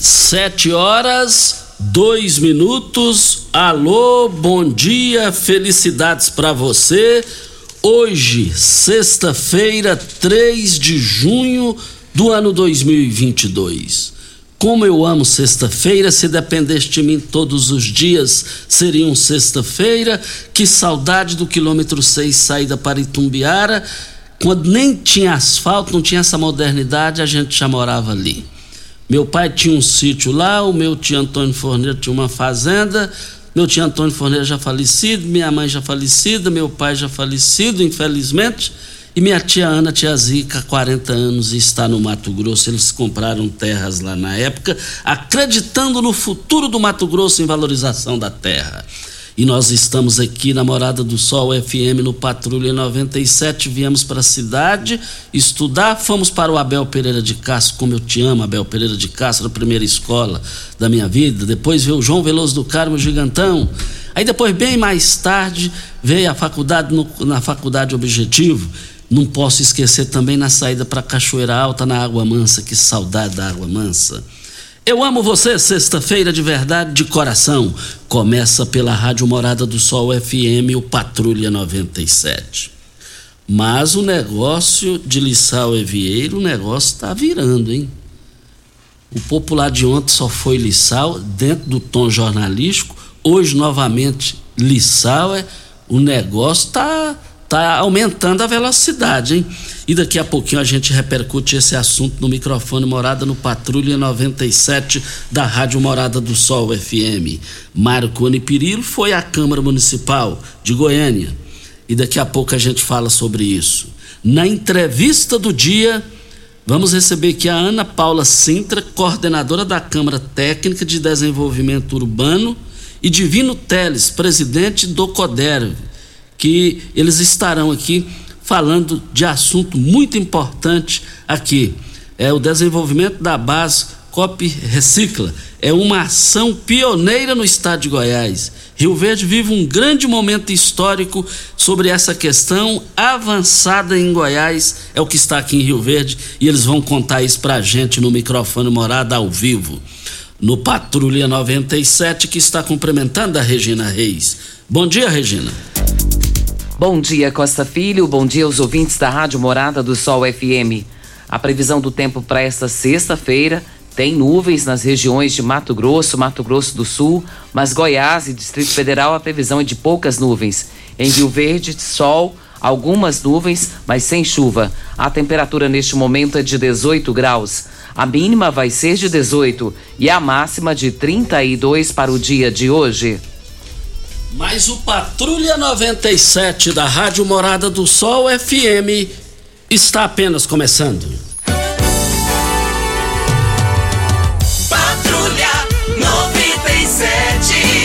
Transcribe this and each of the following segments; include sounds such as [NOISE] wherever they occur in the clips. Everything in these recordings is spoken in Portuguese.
Sete horas, dois minutos. Alô, bom dia, felicidades para você. Hoje, sexta-feira, 3 de junho do ano 2022. Como eu amo sexta-feira, se dependesse de mim todos os dias, seriam sexta-feira. Que saudade do quilômetro 6 saída para Itumbiara. Quando nem tinha asfalto, não tinha essa modernidade, a gente já morava ali. Meu pai tinha um sítio lá, o meu tio Antônio Forneiro tinha uma fazenda. Meu tio Antônio Forneiro já falecido, minha mãe já falecida, meu pai já falecido, infelizmente. E minha tia Ana, tia Zica, 40 anos e está no Mato Grosso. Eles compraram terras lá na época, acreditando no futuro do Mato Grosso em valorização da terra. E nós estamos aqui na Morada do Sol FM no Patrulha 97. Viemos para a cidade estudar. Fomos para o Abel Pereira de Castro, como eu te amo, Abel Pereira de Castro, a primeira escola da minha vida. Depois veio o João Veloso do Carmo Gigantão. Aí depois, bem mais tarde, veio a faculdade no, na Faculdade Objetivo. Não posso esquecer também na saída para Cachoeira Alta, na Água Mansa. Que saudade da Água Mansa. Eu amo você, sexta-feira de verdade, de coração. Começa pela Rádio Morada do Sol FM, o Patrulha 97. Mas o negócio de Lissau e Vieiro, o negócio está virando, hein? O popular de ontem só foi Lissau, dentro do tom jornalístico. Hoje, novamente, Lissau, é, o negócio está tá aumentando a velocidade, hein? E daqui a pouquinho a gente repercute esse assunto no microfone Morada no Patrulha 97 da Rádio Morada do Sol FM. Marconi Pirillo foi à Câmara Municipal de Goiânia. E daqui a pouco a gente fala sobre isso. Na entrevista do dia, vamos receber aqui a Ana Paula Sintra, coordenadora da Câmara Técnica de Desenvolvimento Urbano, e Divino Teles, presidente do CODERV que eles estarão aqui falando de assunto muito importante aqui. É o desenvolvimento da base COP Recicla. É uma ação pioneira no estado de Goiás. Rio Verde vive um grande momento histórico sobre essa questão avançada em Goiás. É o que está aqui em Rio Verde e eles vão contar isso pra gente no microfone morada ao vivo. No Patrulha 97, que está cumprimentando a Regina Reis. Bom dia, Regina. Bom dia, Costa Filho. Bom dia aos ouvintes da Rádio Morada do Sol FM. A previsão do tempo para esta sexta-feira tem nuvens nas regiões de Mato Grosso, Mato Grosso do Sul, mas Goiás e Distrito Federal a previsão é de poucas nuvens. Em Rio Verde, sol, algumas nuvens, mas sem chuva. A temperatura neste momento é de 18 graus. A mínima vai ser de 18 e a máxima de 32 para o dia de hoje. Mas o Patrulha 97 da Rádio Morada do Sol FM está apenas começando. Patrulha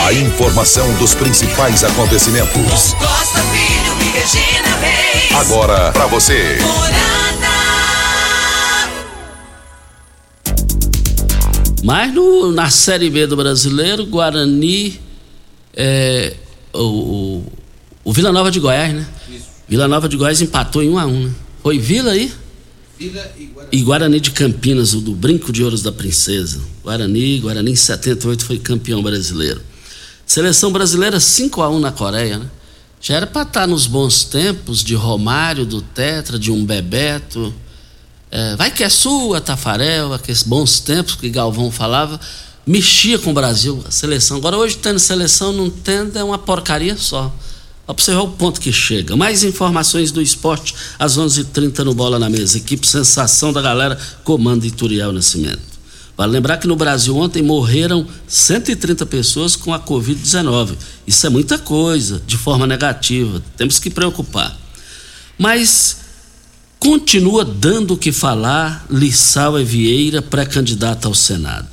A informação dos principais acontecimentos. Costa Filho e Regina Reis. Agora para você. Mas no, na Série B do Brasileiro, Guarani. É, o, o, Vila Nova de Goiás, né? Isso. Vila Nova de Goiás empatou em 1 a 1 né? Foi Vila aí? Vila e Guarani. E Guarani de Campinas, o do Brinco de Ouros da Princesa. Guarani, Guarani em 78 foi campeão brasileiro. Seleção brasileira 5 a 1 na Coreia, né? Já era para estar tá nos bons tempos de Romário, do Tetra, de um Bebeto. É, vai que é sua, Tafarel, aqueles bons tempos que Galvão falava, mexia com o Brasil, a seleção. Agora, hoje, tendo seleção, não tendo, é uma porcaria só. Observar o ponto que chega. Mais informações do esporte às 11:30 h 30 no Bola na Mesa. Equipe Sensação da Galera, comando Ituriel Nascimento. Vale lembrar que no Brasil ontem morreram 130 pessoas com a Covid-19. Isso é muita coisa, de forma negativa. Temos que preocupar. Mas continua dando o que falar Lissau Vieira, pré-candidato ao Senado.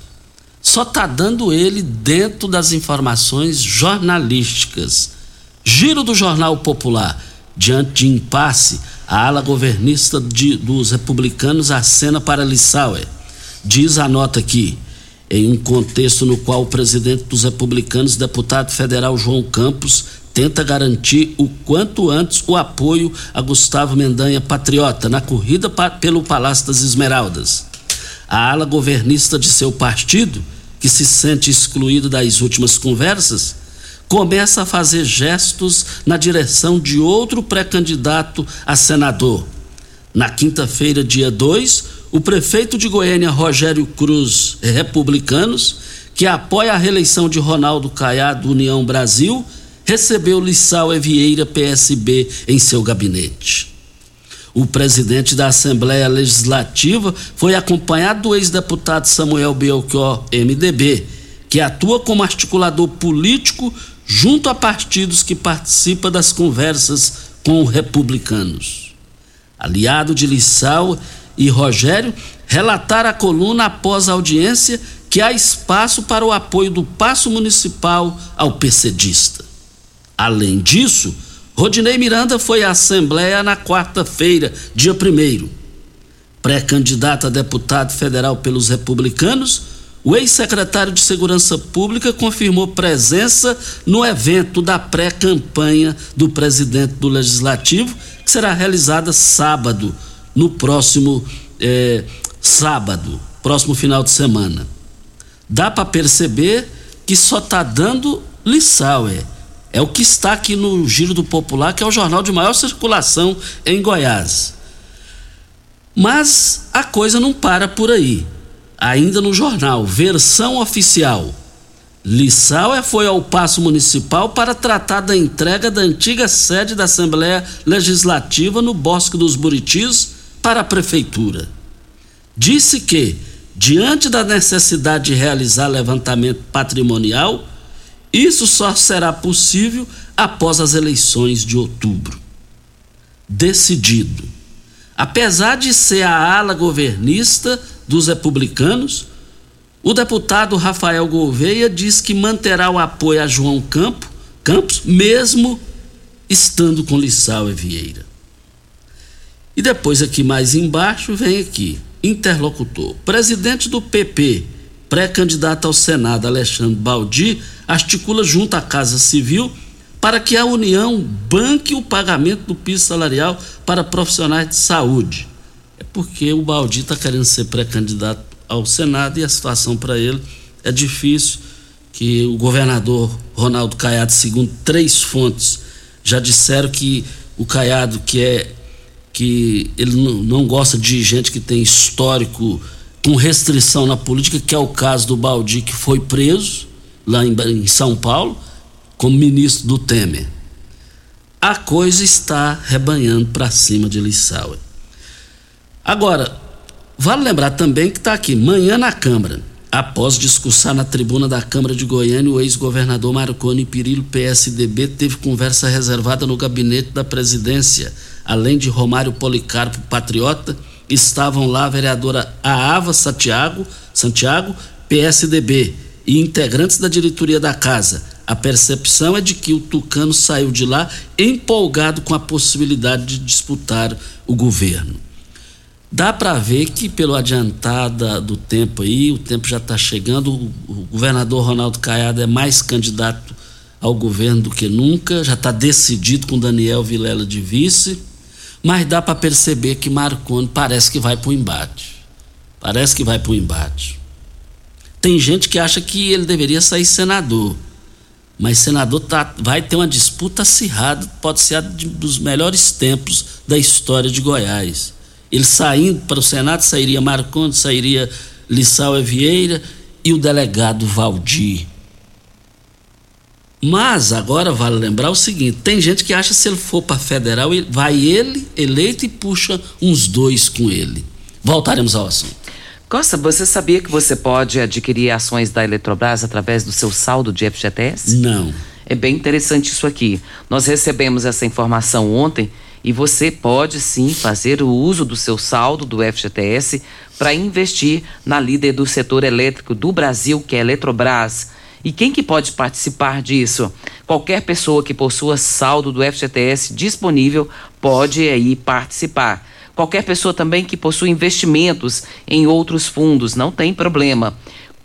Só está dando ele dentro das informações jornalísticas. Giro do Jornal Popular. Diante de impasse, a ala governista de, dos republicanos acena para Lissauer Diz a nota aqui, em um contexto no qual o presidente dos republicanos, deputado federal João Campos, tenta garantir o quanto antes o apoio a Gustavo Mendanha Patriota na corrida pelo Palácio das Esmeraldas. A ala governista de seu partido, que se sente excluído das últimas conversas, começa a fazer gestos na direção de outro pré-candidato a senador. Na quinta-feira, dia 2, o prefeito de Goiânia, Rogério Cruz, republicanos, que apoia a reeleição de Ronaldo Caiado, União Brasil, recebeu Lissau Evieira, PSB, em seu gabinete. O presidente da Assembleia Legislativa foi acompanhado do ex-deputado Samuel Belchior, MDB, que atua como articulador político junto a partidos que participam das conversas com republicanos. Aliado de Lissau e Rogério relataram a coluna após a audiência que há espaço para o apoio do passo municipal ao PCDista. Além disso, Rodinei Miranda foi à Assembleia na quarta-feira, dia 1 Pré-candidato a deputado federal pelos republicanos, o ex-secretário de Segurança Pública confirmou presença no evento da pré-campanha do presidente do Legislativo, que será realizada sábado no próximo é, sábado, próximo final de semana. Dá para perceber que só está dando lição, é. O que está aqui no Giro do Popular, que é o jornal de maior circulação em Goiás. Mas a coisa não para por aí. Ainda no jornal, versão oficial. Lissau é foi ao Paço Municipal para tratar da entrega da antiga sede da Assembleia Legislativa no Bosque dos Buritis para a prefeitura. Disse que, diante da necessidade de realizar levantamento patrimonial, isso só será possível após as eleições de outubro. Decidido. Apesar de ser a ala governista dos republicanos, o deputado Rafael Gouveia diz que manterá o apoio a João Campo, Campos, mesmo estando com Lissau e Vieira. E depois aqui mais embaixo vem aqui, interlocutor. Presidente do PP, pré-candidato ao Senado, Alexandre Baldi, articula junto à Casa Civil para que a União banque o pagamento do piso salarial para profissionais de saúde. É porque o Baldi está querendo ser pré-candidato ao Senado e a situação para ele é difícil, que o governador Ronaldo Caiado, segundo três fontes, já disseram que o Caiado, que é que ele não, não gosta de gente que tem histórico com restrição na política, que é o caso do Baldi, que foi preso lá em, em São Paulo, como ministro do Temer. A coisa está rebanhando para cima de Lissauer. Agora, vale lembrar também que está aqui, manhã na Câmara. Após discursar na tribuna da Câmara de Goiânia, o ex-governador Marconi Pirillo, PSDB, teve conversa reservada no gabinete da presidência além de Romário Policarpo Patriota, estavam lá a vereadora Aava Santiago, Santiago, PSDB, e integrantes da diretoria da casa, A percepção é de que o Tucano saiu de lá empolgado com a possibilidade de disputar o governo. Dá para ver que, pelo adiantada do tempo aí, o tempo já está chegando, o, governador Ronaldo Caiado é mais candidato ao governo do que nunca, já está decidido com Daniel Vilela de vice, mas dá para perceber que Marconi parece que vai para o embate. Parece que vai para o embate. Tem gente que acha que ele deveria sair senador, mas senador tá, vai ter uma disputa acirrada, pode ser a de, dos melhores tempos da história de Goiás. Ele saindo para o Senado, sairia Marconi, sairia Lissau Vieira e o delegado Valdir. Mas agora vale lembrar o seguinte: tem gente que acha que se ele for para federal, vai ele eleito e puxa uns dois com ele. Voltaremos ao assunto. Costa, você sabia que você pode adquirir ações da Eletrobras através do seu saldo de FGTS? Não. É bem interessante isso aqui. Nós recebemos essa informação ontem e você pode sim fazer o uso do seu saldo do FGTS para investir na líder do setor elétrico do Brasil, que é a Eletrobras. E quem que pode participar disso? Qualquer pessoa que possua saldo do FGTS disponível pode aí participar. Qualquer pessoa também que possua investimentos em outros fundos, não tem problema.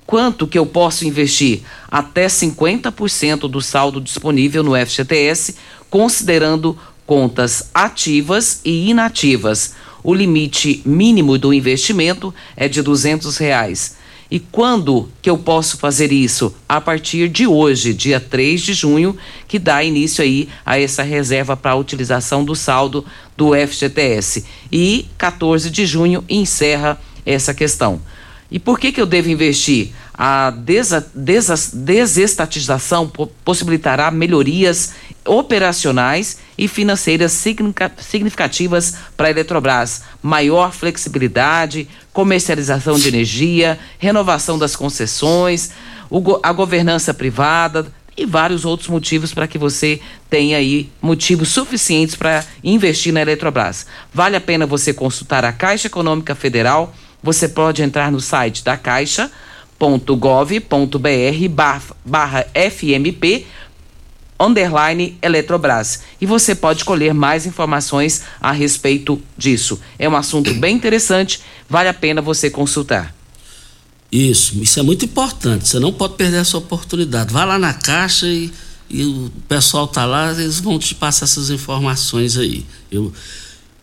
Quanto que eu posso investir? Até 50% do saldo disponível no FGTS, considerando contas ativas e inativas. O limite mínimo do investimento é de 200 reais. E quando que eu posso fazer isso? A partir de hoje, dia 3 de junho, que dá início aí a essa reserva para a utilização do saldo do FGTS. E 14 de junho encerra essa questão. E por que, que eu devo investir? A desa, desa, desestatização possibilitará melhorias operacionais e financeiras significativas para a Eletrobras, maior flexibilidade, comercialização de energia, renovação das concessões, a governança privada e vários outros motivos para que você tenha aí motivos suficientes para investir na Eletrobras. Vale a pena você consultar a Caixa Econômica Federal. Você pode entrar no site da caixa.gov.br barra FMP underline Eletrobras. E você pode colher mais informações a respeito disso. É um assunto bem interessante, vale a pena você consultar. Isso, isso é muito importante. Você não pode perder essa oportunidade. Vá lá na caixa e, e o pessoal tá lá, eles vão te passar essas informações aí. Eu,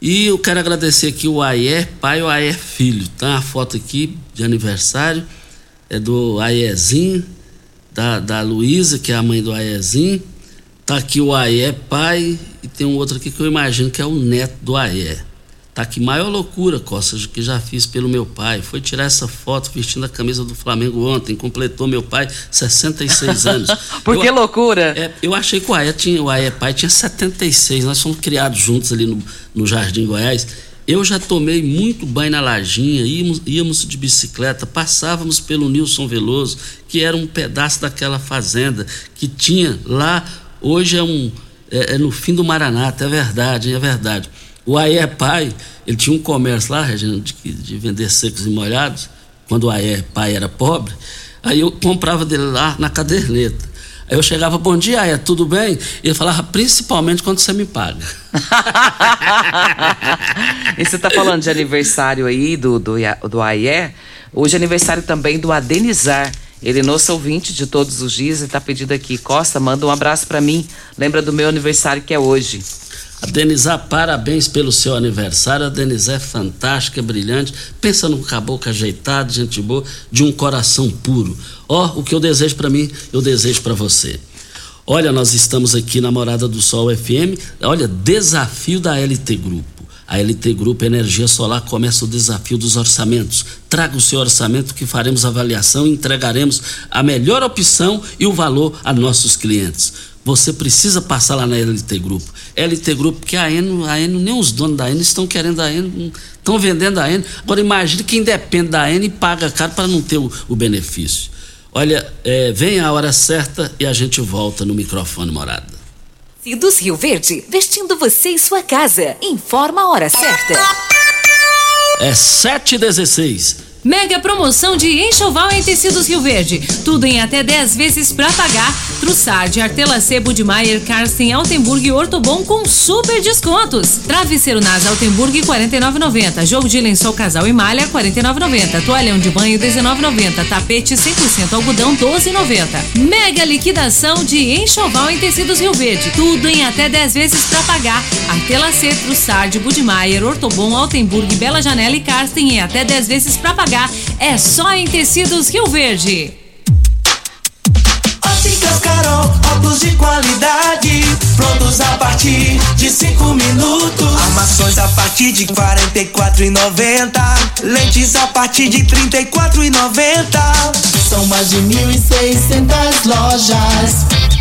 e eu quero agradecer aqui o Ayer pai e o Ayer filho. Tá uma foto aqui de aniversário, é do Aierzinho, da, da Luísa, que é a mãe do Aierzinho Tá aqui o Aé pai e tem um outro aqui que eu imagino que é o neto do Aé. Tá aqui maior loucura, Costa, que já fiz pelo meu pai. Foi tirar essa foto vestindo a camisa do Flamengo ontem. Completou meu pai 66 anos. [LAUGHS] Por que eu, loucura? É, eu achei que o Aé, tinha, o Aé pai tinha 76. Nós fomos criados juntos ali no, no Jardim Goiás. Eu já tomei muito banho na lajinha, íamos, íamos de bicicleta, passávamos pelo Nilson Veloso, que era um pedaço daquela fazenda que tinha lá Hoje é um é, é no fim do Maranata, é verdade, é verdade. O Aé Pai, ele tinha um comércio lá, Regina, de, de vender secos e molhados, quando o Aé Pai era pobre. Aí eu comprava dele lá na caderneta. Aí eu chegava, bom dia, Aé, tudo bem? E ele falava, principalmente quando você me paga. [LAUGHS] e você está falando de aniversário aí do, do, do Aé, hoje é aniversário também do Adenizar. Ele é nosso ouvinte de todos os dias e está pedindo aqui. Costa, manda um abraço para mim. Lembra do meu aniversário que é hoje. A Denizar, parabéns pelo seu aniversário. A Denizar é fantástica, é brilhante. Pensa num caboclo ajeitado, gente boa, de um coração puro. Ó, oh, o que eu desejo para mim, eu desejo para você. Olha, nós estamos aqui na Morada do Sol FM. Olha, desafio da LT Grupo. A LT Grupo Energia Solar começa o desafio dos orçamentos. Traga o seu orçamento que faremos avaliação e entregaremos a melhor opção e o valor a nossos clientes. Você precisa passar lá na LT Grupo. LT Grupo, que a Eno, a Eno, nem os donos da Eno estão querendo a Eno, estão vendendo a Eno. Agora imagine quem depende da Eno e paga caro para não ter o, o benefício. Olha, é, vem a hora certa e a gente volta no microfone morada. Cidos Rio Verde, vestindo você e sua casa. Informa a hora certa. É 7h16. Mega promoção de enxoval em tecidos Rio Verde. Tudo em até 10 vezes para pagar. Trussard, Artela Sebo de Maier, Karsten, Altenburg e Ortobon com super descontos. Travesseiro Nas Altenburg 49,90. Jogo de lençol casal e malha 49,90. Toalhão de banho 19,90. Tapete 100% algodão 12,90. Mega liquidação de enxoval em tecidos Rio Verde. Tudo em até 10 vezes para pagar. Artela C, Trussard, Budmeier, Ortobon, Altenburg, Bela Janela e Karsten em até 10 vezes para pagar é só em Tecidos Rio Verde. Óticas Carol, óculos de qualidade, prontos a partir de 5 minutos. Armações a partir de 44,90. Lentes a partir de 34,90. São mais de 1.600 lojas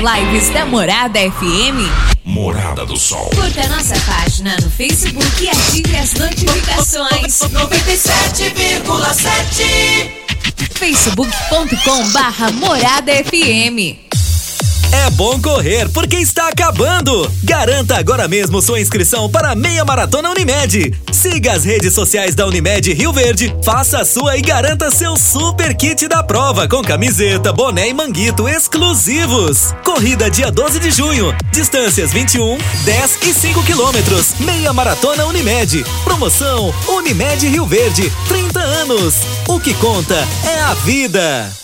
Lives da Morada FM. Morada do Sol. Curta nossa página no Facebook e ative as notificações. 97,7 facebook.com barra Morada FM. É bom correr porque está acabando. Garanta agora mesmo sua inscrição para a Meia Maratona Unimed. Siga as redes sociais da Unimed Rio Verde, faça a sua e garanta seu super kit da prova com camiseta, boné e manguito exclusivos. Corrida dia 12 de junho. Distâncias 21, 10 e 5 quilômetros. Meia Maratona Unimed. Promoção Unimed Rio Verde. 30 anos. O que conta é a vida.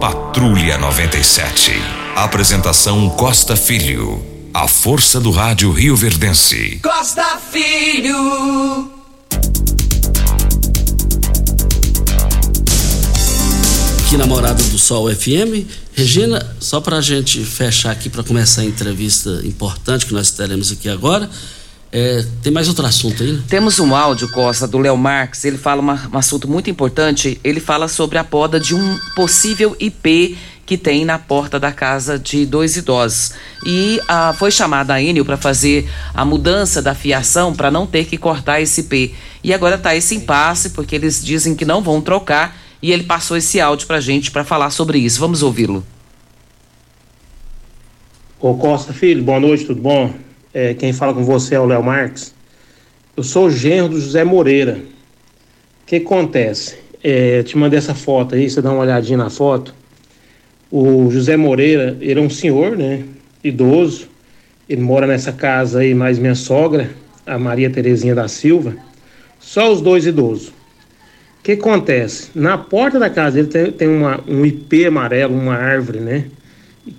Patrulha 97. Apresentação Costa Filho. A força do rádio Rio Verdense. Costa Filho. Aqui na Morada do Sol FM. Regina, só para a gente fechar aqui para começar a entrevista importante que nós teremos aqui agora. É, tem mais outro assunto aí, né? Temos um áudio, Costa, do Léo Marques. Ele fala uma, um assunto muito importante. Ele fala sobre a poda de um possível IP que tem na porta da casa de dois idosos. E ah, foi chamada a Enel para fazer a mudança da fiação para não ter que cortar esse IP. E agora está esse impasse, porque eles dizem que não vão trocar. E ele passou esse áudio para gente para falar sobre isso. Vamos ouvi-lo. Ô Costa Filho, boa noite, tudo bom? É, quem fala com você é o Léo Marques. Eu sou genro do José Moreira. O que acontece? É, te mandei essa foto aí, você dá uma olhadinha na foto. O José Moreira, ele é um senhor, né? Idoso. Ele mora nessa casa aí, mais minha sogra, a Maria Terezinha da Silva. Só os dois idosos. O que acontece? Na porta da casa ele tem, tem uma, um IP amarelo, uma árvore, né?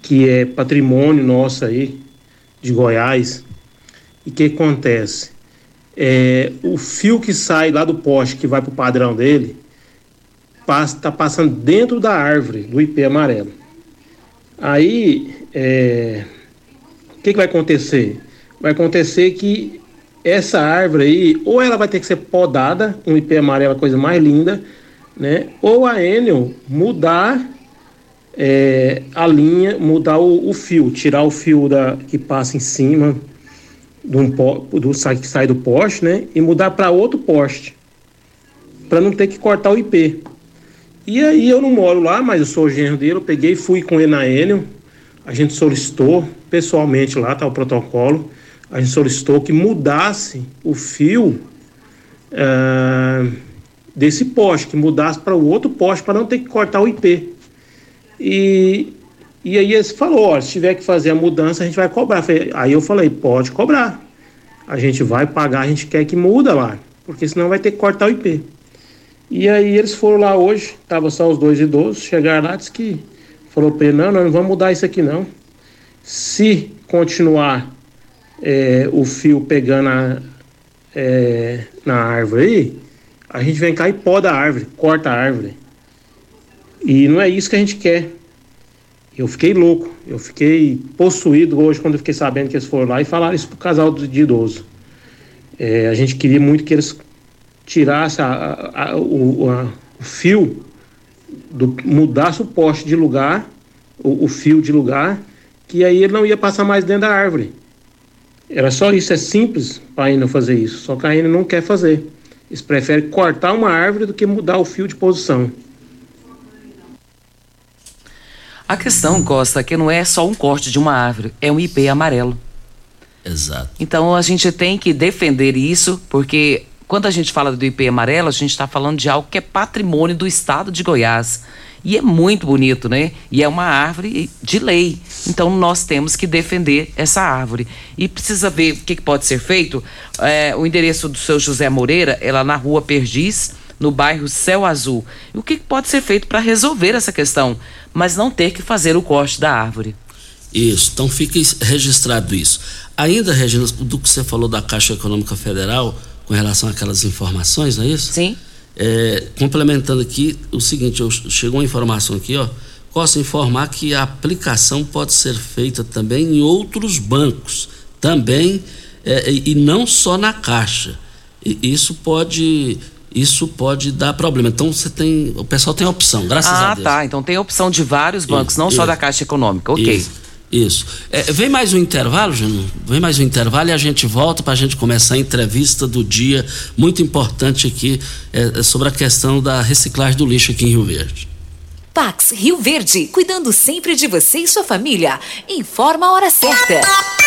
Que é patrimônio nosso aí, de Goiás. E o que acontece? É, o fio que sai lá do poste, que vai para o padrão dele, está passando dentro da árvore do IP amarelo. Aí, é, o que, que vai acontecer? Vai acontecer que essa árvore aí, ou ela vai ter que ser podada, um IP amarelo, a coisa mais linda, né? Ou a Enel mudar é, a linha, mudar o, o, fio, tirar o fio da, que passa em cima do, um, do que sai do poste, né? E mudar para outro poste, para não ter que cortar o IP. E aí eu não moro lá, mas eu sou o genro dele, eu peguei, fui com ele na Enel, a gente solicitou pessoalmente lá, tá o protocolo, a gente solicitou que mudasse o fio uh, desse poste, que mudasse para o outro poste, para não ter que cortar o IP. E, e aí ele falou, ó, se tiver que fazer a mudança, a gente vai cobrar. Aí eu falei, pode cobrar. A gente vai pagar, a gente quer que muda lá, porque senão vai ter que cortar o IP. E aí eles foram lá hoje, tava só os dois idosos, chegaram lá, disse que falou para não, não, não vamos mudar isso aqui não. Se continuar é, o fio pegando a, é, na árvore aí, a gente vem cá e poda a árvore, corta a árvore. E não é isso que a gente quer. Eu fiquei louco, eu fiquei possuído hoje quando eu fiquei sabendo que eles foram lá e falaram isso pro casal de idoso. É, a gente queria muito que eles tirassem a, a, a, o, o, fio do, mudasse o poste de lugar, o, o, fio de lugar, que aí ele não ia passar mais dentro da árvore. Era só isso, é simples para a Ina fazer isso, só que a Ina não quer fazer. Eles preferem cortar uma árvore do que mudar o fio de posição. A questão, Costa, é que não é só um corte de uma árvore, é um IP amarelo. Exato. Então a gente tem que defender isso, porque quando a gente fala do IP amarelo, a gente está falando de algo que é patrimônio do estado de Goiás. E é muito bonito, né? E é uma árvore de lei. Então nós temos que defender essa árvore. E precisa ver o que, que pode ser feito. É, o endereço do seu José Moreira é lá na rua Perdiz, no bairro Céu Azul. E o que, que pode ser feito para resolver essa questão, mas não ter que fazer o corte da árvore? Isso, então fica registrado isso. Ainda, Regina, do que você falou da Caixa Econômica Federal, com relação àquelas informações, não é isso? Sim. É, complementando aqui, o seguinte, eu, chegou uma informação aqui, ó. Posso informar que a aplicação pode ser feita também em outros bancos, também, é, e não só na Caixa. E isso pode isso pode dar problema. Então você tem, o pessoal tem a opção, graças ah, a Deus. Ah, tá. Então tem opção de vários bancos, isso, não só da Caixa Econômica. OK. Isso. Isso. É, vem mais um intervalo, Júnior? Vem mais um intervalo e a gente volta para a gente começar a entrevista do dia, muito importante aqui, é, é, sobre a questão da reciclagem do lixo aqui em Rio Verde. Pax Rio Verde, cuidando sempre de você e sua família. Informa a hora certa.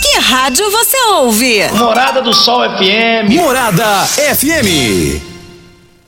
Que rádio você ouve? Morada do Sol FM. Morada FM.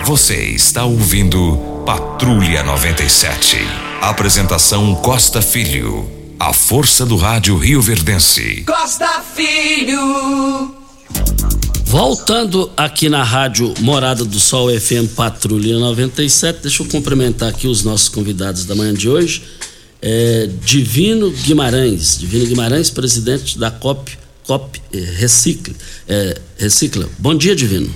Você está ouvindo Patrulha 97. Apresentação Costa Filho. A força do rádio Rio Verdense. Costa Filho. Voltando aqui na rádio Morada do Sol FM Patrulha 97, deixa eu cumprimentar aqui os nossos convidados da manhã de hoje. É, Divino Guimarães, Divino Guimarães, presidente da COP, COP eh, Recicla. É, Recicla. Bom dia, Divino.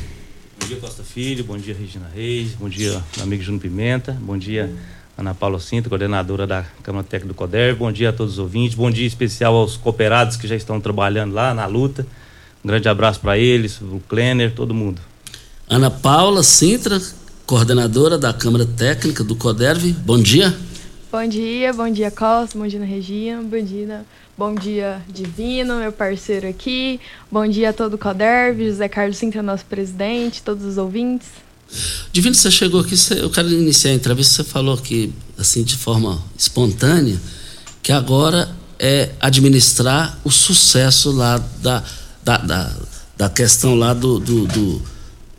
Bom dia, Costa Filho. Bom dia, Regina Reis. Bom dia, meu amigo Júnior Pimenta. Bom dia, Ana Paula Cinto, coordenadora da Câmara Técnica do CODER. Bom dia a todos os ouvintes. Bom dia especial aos cooperados que já estão trabalhando lá na luta. Um grande abraço para eles, o Klenner, todo mundo. Ana Paula Sintra, coordenadora da Câmara Técnica do CODERV. Bom dia. Bom dia, bom dia Costa, bom dia Regina, bom dia, bom dia Divino, meu parceiro aqui, bom dia a todo o CODERV, José Carlos Sintra, nosso presidente, todos os ouvintes. Divino, você chegou aqui, você, eu quero iniciar a entrevista, você falou que, assim, de forma espontânea, que agora é administrar o sucesso lá da, da, da, da questão lá do, do, do,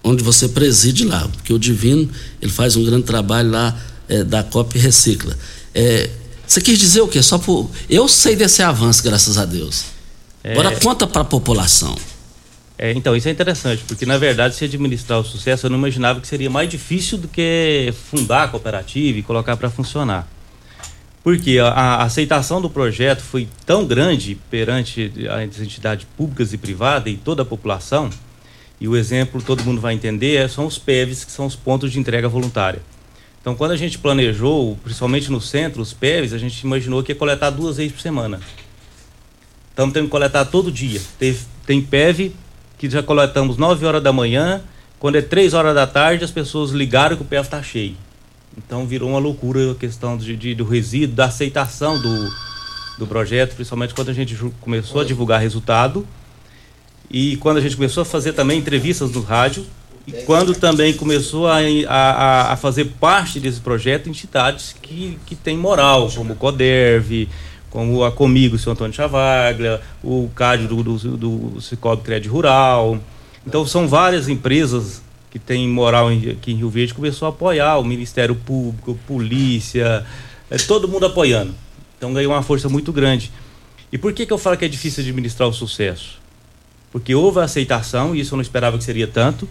onde você preside lá, porque o Divino, ele faz um grande trabalho lá é, da COP Recicla. É, você quis dizer o quê? Só por, eu sei desse avanço, graças a Deus. É. Agora conta para a população. É, então, isso é interessante, porque na verdade, se administrar o sucesso, eu não imaginava que seria mais difícil do que fundar a cooperativa e colocar para funcionar. Porque a, a, aceitação do projeto foi tão grande perante as entidades públicas e privadas e toda a população, e o exemplo todo mundo vai entender, são os PEVs, que são os pontos de entrega voluntária. Então, quando a gente planejou, principalmente no centro, os PEVs, a gente imaginou que ia coletar duas vezes por semana. Estamos tendo que coletar todo dia. Teve, tem PEV que já coletamos 9 horas da manhã, quando é 3 horas da tarde, as pessoas ligaram que o PEV está cheio. Então virou uma loucura a questão de, de, do resíduo, da aceitação do, do projeto, principalmente quando a gente começou a divulgar resultado e quando a gente começou a fazer também entrevistas no rádio e quando também começou a, a, a fazer parte desse projeto entidades que, que têm moral, como o CODERV, como a Comigo, o senhor Antônio Chavaglia, o CAD do, do, do Cicobi Crédito Rural. Então são várias empresas que têm moral aqui em Rio Verde começou a apoiar o Ministério Público, polícia, é, todo mundo apoiando. Então ganhou uma força muito grande. E por que, que eu falo que é difícil administrar o sucesso? Porque houve a aceitação, e isso eu não esperava que seria tanto,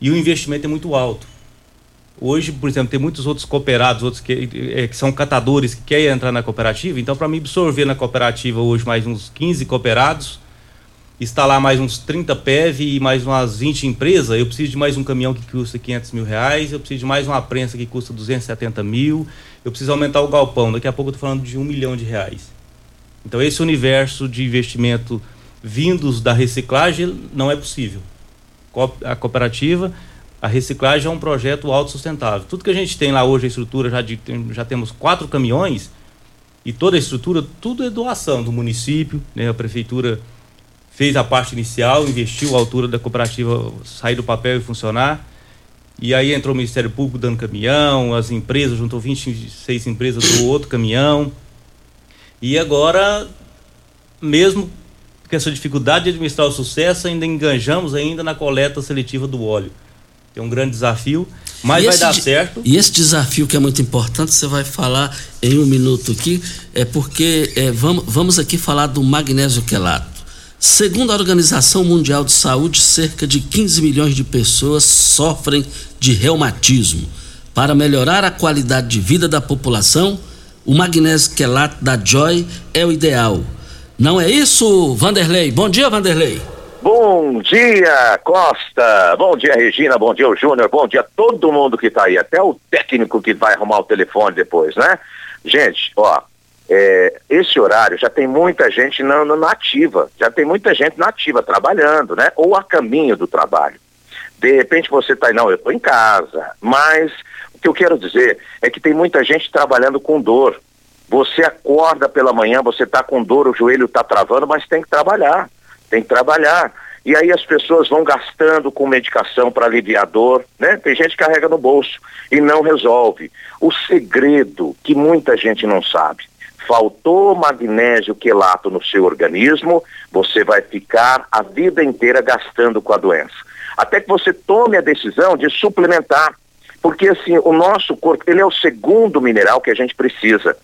e o investimento é muito alto. Hoje, por exemplo, tem muitos outros cooperados, outros que, é, que são catadores que querem entrar na cooperativa. Então, para me absorver na cooperativa hoje mais uns 15 cooperados, instalar mais uns 30 PEV e mais umas 20 empresas, eu preciso de mais um caminhão que custa 500 mil reais, eu preciso de mais uma prensa que custa 270 mil, eu preciso aumentar o galpão. Daqui a pouco eu estou falando de um milhão de reais. Então, esse universo de investimento vindos da reciclagem não é possível. A cooperativa a reciclagem é um projeto autossustentável. Tudo que a gente tem lá hoje, a estrutura, já, de, já temos quatro caminhões, e toda a estrutura, tudo é doação do município, né? A prefeitura fez a parte inicial, investiu a altura da cooperativa sair do papel e funcionar. E aí entrou o Ministério Público dando caminhão, as empresas, juntou 26 empresas do outro caminhão. E agora, mesmo com essa dificuldade de administrar o sucesso, ainda enganjamos ainda na coleta seletiva do óleo. É um grande desafio, mas E vai dar certo. E esse desafio que é muito importante, você vai falar em um minuto aqui, é porque é, vamos, vamos aqui falar do magnésio quelato. Segundo a Organização Mundial de Saúde, cerca de 15 milhões de pessoas sofrem de reumatismo. Para melhorar a qualidade de vida da população, o magnésio quelato da Joy é o ideal. Não é isso, Vanderlei? Bom dia, Vanderlei. Bom dia, Costa. Bom dia, Regina. Bom dia, Júnior. Bom dia a todo mundo que tá aí. Até o técnico que vai arrumar o telefone depois, né? Gente, ó, é, esse horário já tem muita gente na, na, ativa. Já tem muita gente na ativa trabalhando, né? Ou a caminho do trabalho. De repente você está, não, eu estou em casa, mas o que eu quero dizer é que tem muita gente trabalhando com dor. Você acorda pela manhã, você está com dor, o joelho está travando, mas tem que trabalhar, tem que trabalhar. E aí as pessoas vão gastando com medicação para aliviar dor, né? Tem gente que carrega no bolso e não resolve. O segredo que muita gente não sabe, faltou magnésio quelato no seu organismo, você vai ficar a vida inteira gastando com a doença. Até que você tome a decisão de suplementar, porque assim, o nosso corpo, ele é o segundo mineral que a gente precisa.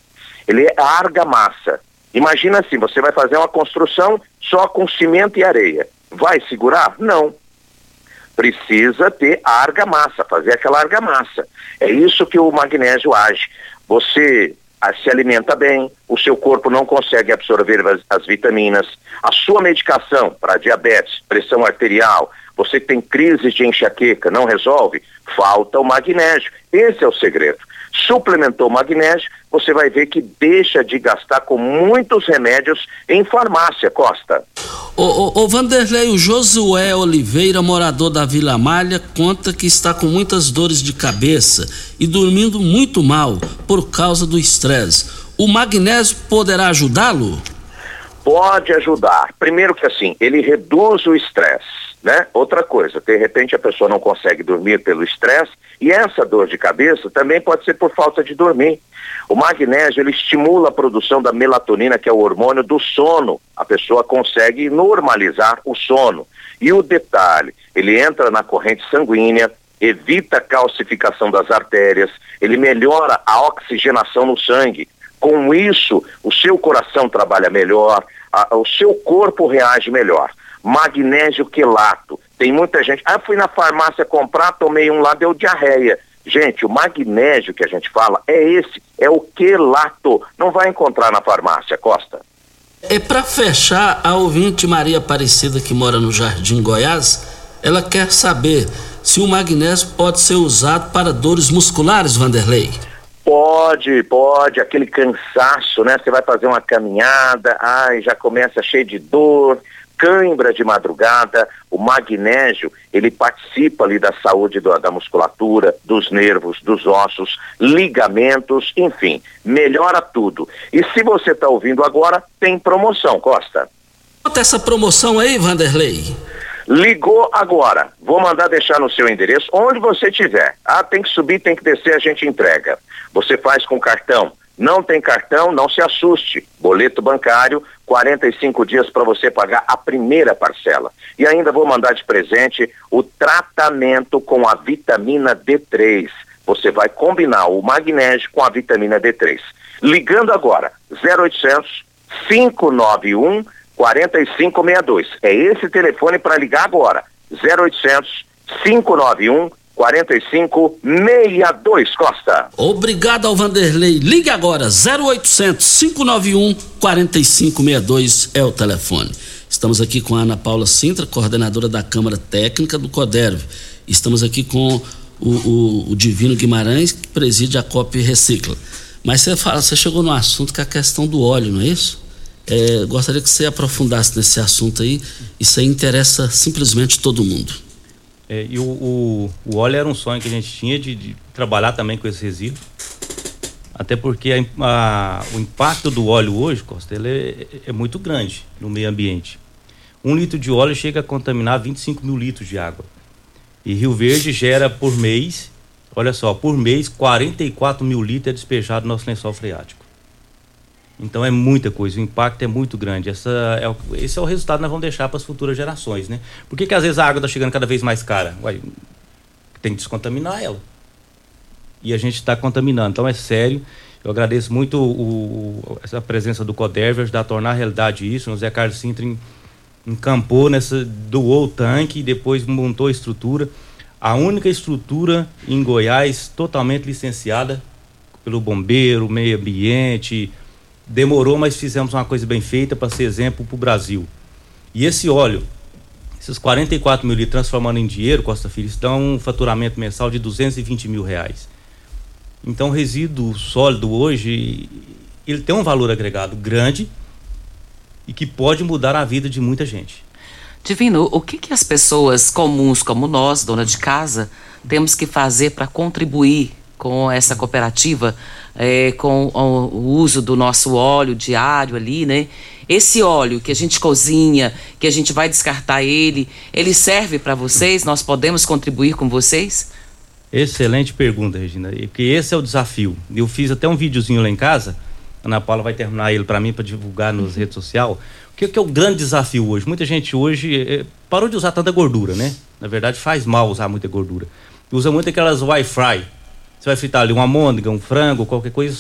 Ele é argamassa. Imagina assim, você vai fazer uma construção só com cimento e areia. Vai segurar? Não. Precisa ter argamassa, fazer aquela argamassa. É isso que o magnésio age. Você ah, se alimenta bem, o seu corpo não consegue absorver as, as vitaminas, a sua medicação para diabetes, pressão arterial, você tem crises de enxaqueca, não resolve, falta o magnésio. Esse é o segredo. Suplementou magnésio, você vai ver que deixa de gastar com muitos remédios em farmácia, Costa. Ô, ô, ô, Vanderlei, o Josué Oliveira, morador da Vila Malha, conta que está com muitas dores de cabeça e dormindo muito mal por causa do estresse. O magnésio poderá ajudá-lo? Pode ajudar. Primeiro que assim, ele reduz o estresse, né? Outra coisa, de repente a pessoa não consegue dormir pelo estresse e essa dor de cabeça também pode ser por falta de dormir. O magnésio ele estimula a produção da melatonina, que é o hormônio do sono. A pessoa consegue normalizar o sono. E o detalhe, ele entra na corrente sanguínea, evita a calcificação das artérias, ele melhora a oxigenação no sangue. Com isso, o seu coração trabalha melhor, a, o seu corpo reage melhor. Magnésio quelato. Tem muita gente. Ah, fui na farmácia comprar, tomei um lá, deu diarreia. Gente, o magnésio que a gente fala é esse, é o quelato. Não vai encontrar na farmácia, Costa. É para fechar, a ouvinte Maria Aparecida, que mora no Jardim Goiás, ela quer saber se o magnésio pode ser usado para dores musculares, Vanderlei. Pode, pode, aquele cansaço, né? Você vai fazer uma caminhada, ai, já começa cheio de dor, cãibra de madrugada, o magnésio, ele participa ali da saúde do, da musculatura, dos nervos, dos ossos, ligamentos, enfim, melhora tudo. E se você está ouvindo agora, tem promoção, Costa. Bota essa promoção aí, Vanderlei. Ligou agora. Vou mandar deixar no seu endereço, onde você estiver. Ah, tem que subir, tem que descer, a gente entrega. Você faz com cartão. Não tem cartão, não se assuste. Boleto bancário, 45 dias para você pagar a primeira parcela. E ainda vou mandar de presente o tratamento com a vitamina D3. Você vai combinar o magnésio com a vitamina D3. Ligando agora, 0800 591 4562. É esse telefone para ligar agora. 0800 591 4562 Costa. Obrigado ao Vanderlei. Ligue agora 0800 591 4562 é o telefone. Estamos aqui com a Ana Paula Sintra, coordenadora da Câmara Técnica do CODERV. Estamos aqui com o, o, o Divino Guimarães, que preside a COP Recicla. Mas você fala, você chegou no assunto que é a questão do óleo, não é isso? É, gostaria que você aprofundasse nesse assunto aí. Isso aí interessa simplesmente todo mundo. É, e o, o, o, óleo era um sonho que a gente tinha de, de trabalhar também com esse resíduo. Até porque a, a, o impacto do óleo hoje, Costa, ele é, é, muito grande no meio ambiente. Um litro de óleo chega a contaminar 25 mil litros de água. E Rio Verde gera por mês, olha só, por mês 44 mil litros é despejado no nosso lençol freático. Então é muita coisa, o impacto é muito grande. Essa é o, esse é o resultado que nós vamos deixar para as futuras gerações, né? Por que, que às vezes a água está chegando cada vez mais cara? Ué, tem que descontaminar ela. E a gente está contaminando. Então é sério. Eu agradeço muito o, o, a presença do CODERV, ajudar a tornar realidade isso. O Zé Carlos Sintra encampou nessa, doou o tanque e depois montou a estrutura. A única estrutura em Goiás totalmente licenciada pelo bombeiro, meio ambiente, Demorou, mas fizemos uma coisa bem feita para ser exemplo para o Brasil. E esse óleo, esses 44 mil litros transformando em dinheiro, Costa Filho, dá um faturamento mensal de 220 mil reais. Então, resíduo sólido hoje, ele tem um valor agregado grande e que pode mudar a vida de muita gente. Divino, o que, que as pessoas comuns como nós, dona de casa, temos que fazer para contribuir com essa cooperativa, é, com o, uso do nosso óleo diário ali, né? Esse óleo que a gente cozinha, que a gente vai descartar ele, ele serve para vocês? Nós podemos contribuir com vocês? Excelente pergunta, Regina. Porque esse é o desafio. Eu fiz até um videozinho lá em casa. A Ana Paula vai terminar ele para mim para divulgar nas redes sociais. O que, que, é o grande desafio hoje? Muita gente hoje é, parou de usar tanta gordura, né? Na verdade, faz mal usar muita gordura. Usa muito aquelas Wi-Fi. Você vai fritar ali uma môndega, um frango, qualquer coisa.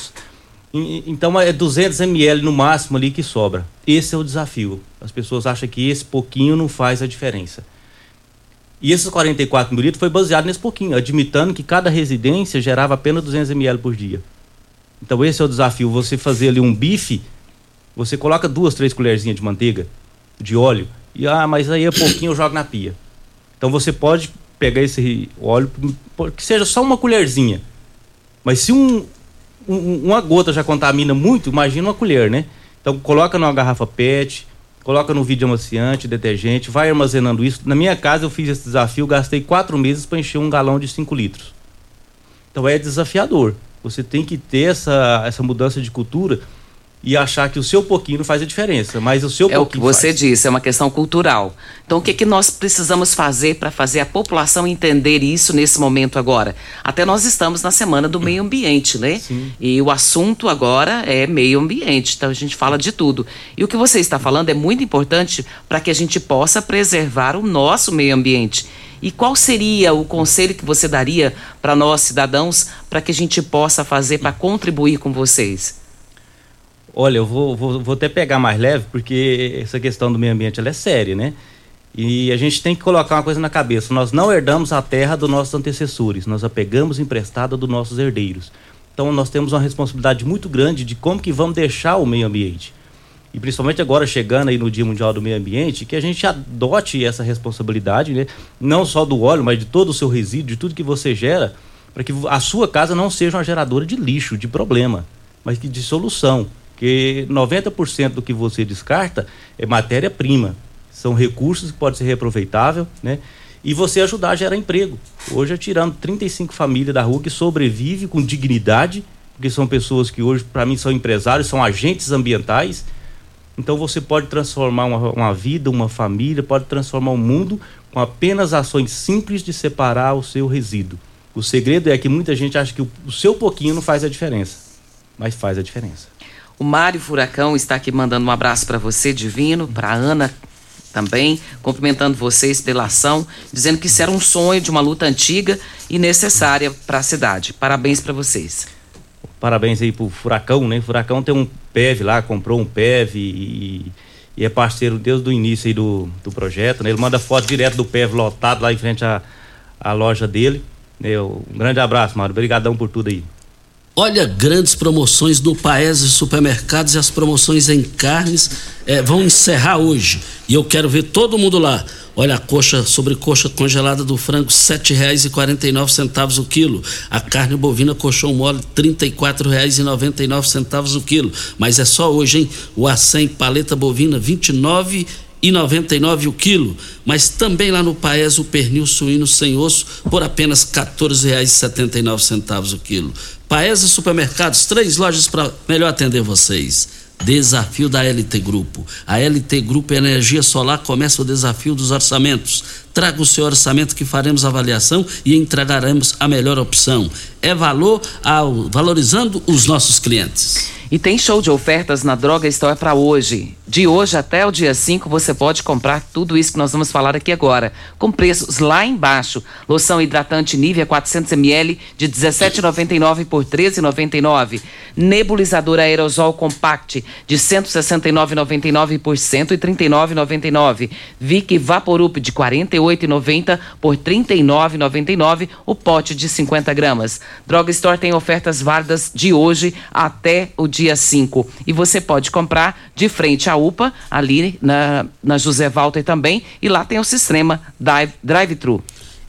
Então é 200 ml no máximo ali que sobra. Esse é o desafio. As pessoas acham que esse pouquinho não faz a diferença. E esses 44 mil litros foi baseado nesse pouquinho, admitando que cada residência gerava apenas 200 ml por dia. Então esse é o desafio, você fazer ali um bife, você coloca duas, três colherzinhas de manteiga, de óleo, e ah, mas aí é pouquinho eu jogo na pia. Então você pode pegar esse óleo, que seja só uma colherzinha. Mas se um, um, uma gota já contamina muito, imagina uma colher, né? Então coloca numa garrafa PET, coloca no vídeo amaciante, detergente, vai armazenando isso. Na minha casa eu fiz esse desafio, gastei quatro meses para encher um galão de 5 litros. Então é desafiador. Você tem que ter essa, essa mudança de cultura e achar que o seu pouquinho não faz a diferença, mas o seu é pouquinho. É o que você faz. disse, é uma questão cultural. Então, o que, que nós precisamos fazer para fazer a população entender isso nesse momento agora? Até nós estamos na semana do meio ambiente, né? Sim. E o assunto agora é meio ambiente, então a gente fala de tudo. E o que você está falando é muito importante para que a gente possa preservar o nosso meio ambiente. E qual seria o conselho que você daria para nós, cidadãos, para que a gente possa fazer para contribuir com vocês? Olha, eu vou, vou, vou até pegar mais leve, porque essa questão do meio ambiente ela é séria, né? E a gente tem que colocar uma coisa na cabeça: nós não herdamos a terra dos nossos antecessores, nós a pegamos emprestada dos nossos herdeiros. Então nós temos uma responsabilidade muito grande de como que vamos deixar o meio ambiente. E principalmente agora chegando aí no Dia Mundial do Meio Ambiente, que a gente adote essa responsabilidade, né? Não só do óleo, mas de todo o seu resíduo, de tudo que você gera, para que a sua casa não seja uma geradora de lixo, de problema, mas que de solução. Porque 90% do que você descarta é matéria-prima. São recursos que podem ser reaproveitável, né? E você ajudar a gerar emprego. Hoje, tirando 35 famílias da rua que sobrevivem com dignidade, porque são pessoas que hoje, para mim, são empresários, são agentes ambientais. Então, você pode transformar uma, uma vida, uma família, pode transformar o um mundo com apenas ações simples de separar o seu resíduo. O segredo é que muita gente acha que o seu pouquinho não faz a diferença, mas faz a diferença. O Mário Furacão está aqui mandando um abraço para você, Divino, para Ana também, cumprimentando vocês pela ação, dizendo que isso era um sonho de uma luta antiga e necessária para a cidade. Parabéns para vocês. Parabéns aí pro Furacão, né? Furacão tem um PEV lá, comprou um PEV e, e é parceiro desde o início aí do, do projeto, né? Ele manda foto direto do PEV lotado lá em frente à, à loja dele. Né? Um grande abraço, Mário. Obrigadão por tudo aí. Olha, grandes promoções no Paese Supermercados e as promoções em carnes é, vão encerrar hoje. E eu quero ver todo mundo lá. Olha a coxa sobre coxa congelada do frango, R$ 7,49 o quilo. A carne bovina colchão mole, R$ 34,99 o quilo. Mas é só hoje, hein? O acém paleta bovina, R$ 29,99 e 99 o quilo, mas também lá no Paes o pernil suíno sem osso por apenas R$ 14,79 o quilo. Paes e Supermercados, três lojas para melhor atender vocês. Desafio da LT Grupo. A LT Grupo Energia Solar começa o desafio dos orçamentos. Traga o seu orçamento que faremos avaliação e entregaremos a melhor opção. É valor ao valorizando os nossos clientes. E tem show de ofertas na Droga Store para hoje. De hoje até o dia 5 você pode comprar tudo isso que nós vamos falar aqui agora, com preços lá embaixo. Loção hidratante Nivea 400 ml de 17,99 por 13,99. Nebulizador aerosol compact de 169,99 por 139,99. Vic Vaporup de 48,90 por 39,99 o pote de 50 gramas. Droga Store tem ofertas válidas de hoje até o dia 5 e você pode comprar de frente à UPA, ali na, na José Walter também, e lá tem o sistema drive-thru.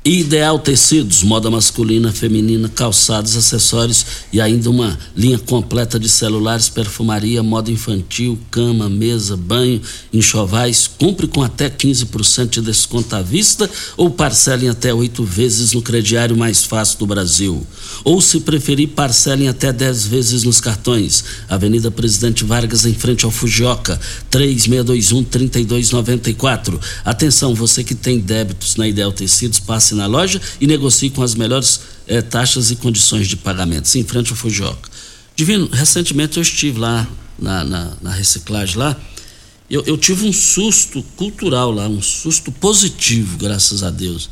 Ideal Tecidos, moda masculina, feminina, calçados, acessórios e ainda uma linha completa de celulares, perfumaria, moda infantil, cama, mesa, banho, enxovais. Cumpre com até 15% de desconto à vista ou parcelem até oito vezes no crediário mais fácil do Brasil. Ou, se preferir, parcelem até 10 vezes nos cartões. Avenida Presidente Vargas, em frente ao Fujioka, 3621-3294. Atenção, você que tem débitos na Ideal Tecidos, passe na loja e negocie com as melhores eh, taxas e condições de pagamento. Em frente ao Fujioka. Divino, recentemente eu estive lá na, na, na reciclagem lá. Eu, eu, tive um susto cultural lá, um susto positivo, graças a Deus.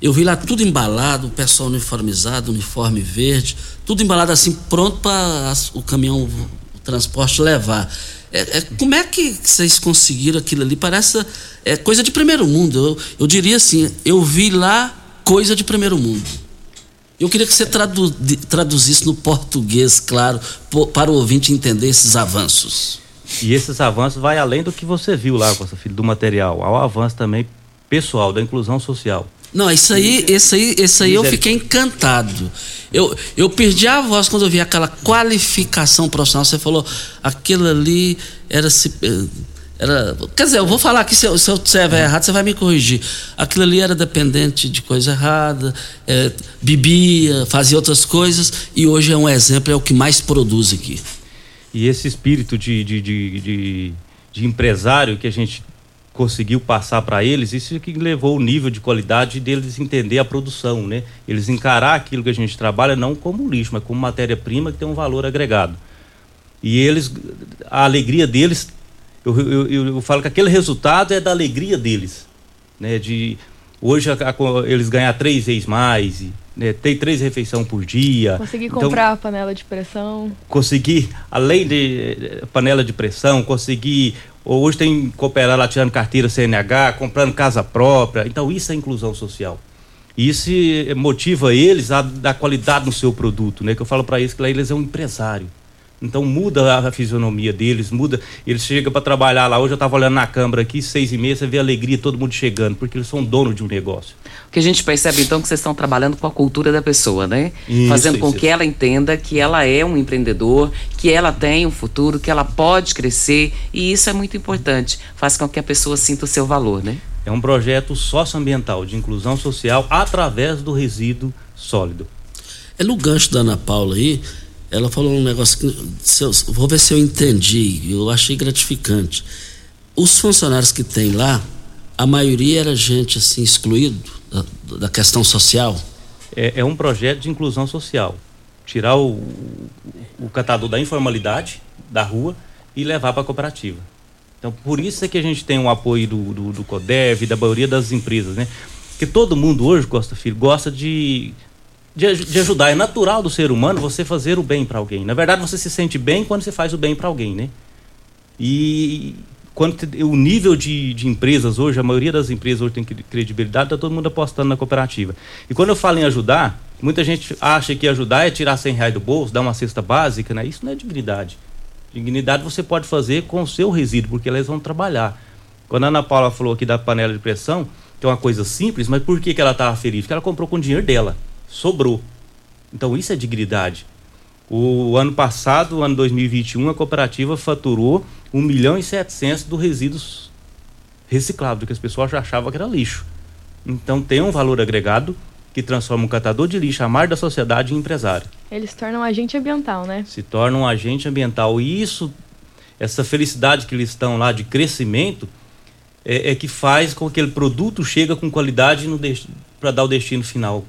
Eu vi lá tudo embalado, o pessoal uniformizado, uniforme verde, tudo embalado assim, pronto para o caminhão, o transporte levar. É, é, como é que vocês conseguiram aquilo ali? Parece é, coisa de primeiro mundo. Eu, eu diria assim, eu vi lá coisa de primeiro mundo. Eu queria que você tradu, traduzisse no português, claro, para o ouvinte entender esses avanços. E esses avanços vai além do que você viu lá, Costa Filho, do material, ao avanço também pessoal, da inclusão social. Não, isso aí, esse aí, esse aí eu fiquei encantado. Eu, eu perdi a voz quando eu vi aquela qualificação profissional. Você falou, aquilo ali era se. Era, quer dizer, eu vou falar aqui, se eu, se eu estiver errado, você vai me corrigir. Aquilo ali era dependente de coisa errada, é, bebia, fazia outras coisas, e hoje é um exemplo, é o que mais produz aqui. E esse espírito de, de, de, de, de empresário que a gente conseguiu passar para eles, isso que levou o nível de qualidade deles entender a produção, né? Eles encarar aquilo que a gente trabalha não como lixo, mas como matéria-prima que tem um valor agregado. E eles, a alegria deles, eu, eu, eu, eu falo que aquele resultado é da alegria deles, né? De hoje a, a, eles ganhar três vezes mais, e, né? tem três refeições por dia. Conseguir então, comprar panela de pressão. Conseguir, além de eh, panela de pressão, conseguir Hoje tem cooperado lá tirando carteira CNH, comprando casa própria. Então isso é inclusão social. Isso motiva eles a dar qualidade no seu produto, né? Que eu falo para eles que lá eles é um empresário. Então muda a fisionomia deles, muda. Eles chegam para trabalhar lá. Hoje eu estava olhando na câmara aqui, seis e meia, você vê a alegria, todo mundo chegando, porque eles são donos de um negócio. O que a gente percebe então é que vocês estão trabalhando com a cultura da pessoa, né? Isso, Fazendo com isso. que ela entenda que ela é um empreendedor, que ela tem um futuro, que ela pode crescer, e isso é muito importante. Faz com que a pessoa sinta o seu valor, né? É um projeto socioambiental de inclusão social através do resíduo sólido. É no gancho da Ana Paula aí, ela falou um negócio que eu, vou ver se eu entendi, eu achei gratificante. Os funcionários que tem lá, a maioria era gente assim excluído da, da questão social. É, é, um projeto de inclusão social, tirar o, o catador da informalidade da rua e levar para a cooperativa. Então, por isso é que a gente tem o apoio do, do, do CODEV, da maioria das empresas, né? Porque todo mundo hoje, Costa Filho, gosta de de, de, ajudar. É natural do ser humano você fazer o bem para alguém. Na verdade, você se sente bem quando você faz o bem para alguém, né? E quando o nível de, de empresas hoje, a maioria das empresas hoje tem credibilidade, está todo mundo apostando na cooperativa. E quando eu falo em ajudar, muita gente acha que ajudar é tirar 100 reais do bolso, dar uma cesta básica, né? Isso não é dignidade. Dignidade você pode fazer com o seu resíduo, porque elas vão trabalhar. Quando a Ana Paula falou aqui da panela de pressão, que é uma coisa simples, mas por que, que ela estava feliz? Porque ela comprou com o dinheiro dela sobrou. Então isso é dignidade. O ano passado, ano 2021, a cooperativa faturou 1 milhão e 700 do resíduos recicláveis, que as pessoas achavam que era lixo. Então tem um valor agregado que transforma um catador de lixo, a mar da sociedade, em empresário. Eles se tornam um agente ambiental, né? Se tornam um agente ambiental. E isso, essa felicidade que eles estão lá de crescimento, é, é que faz com que aquele produto chegue com qualidade para dar o destino final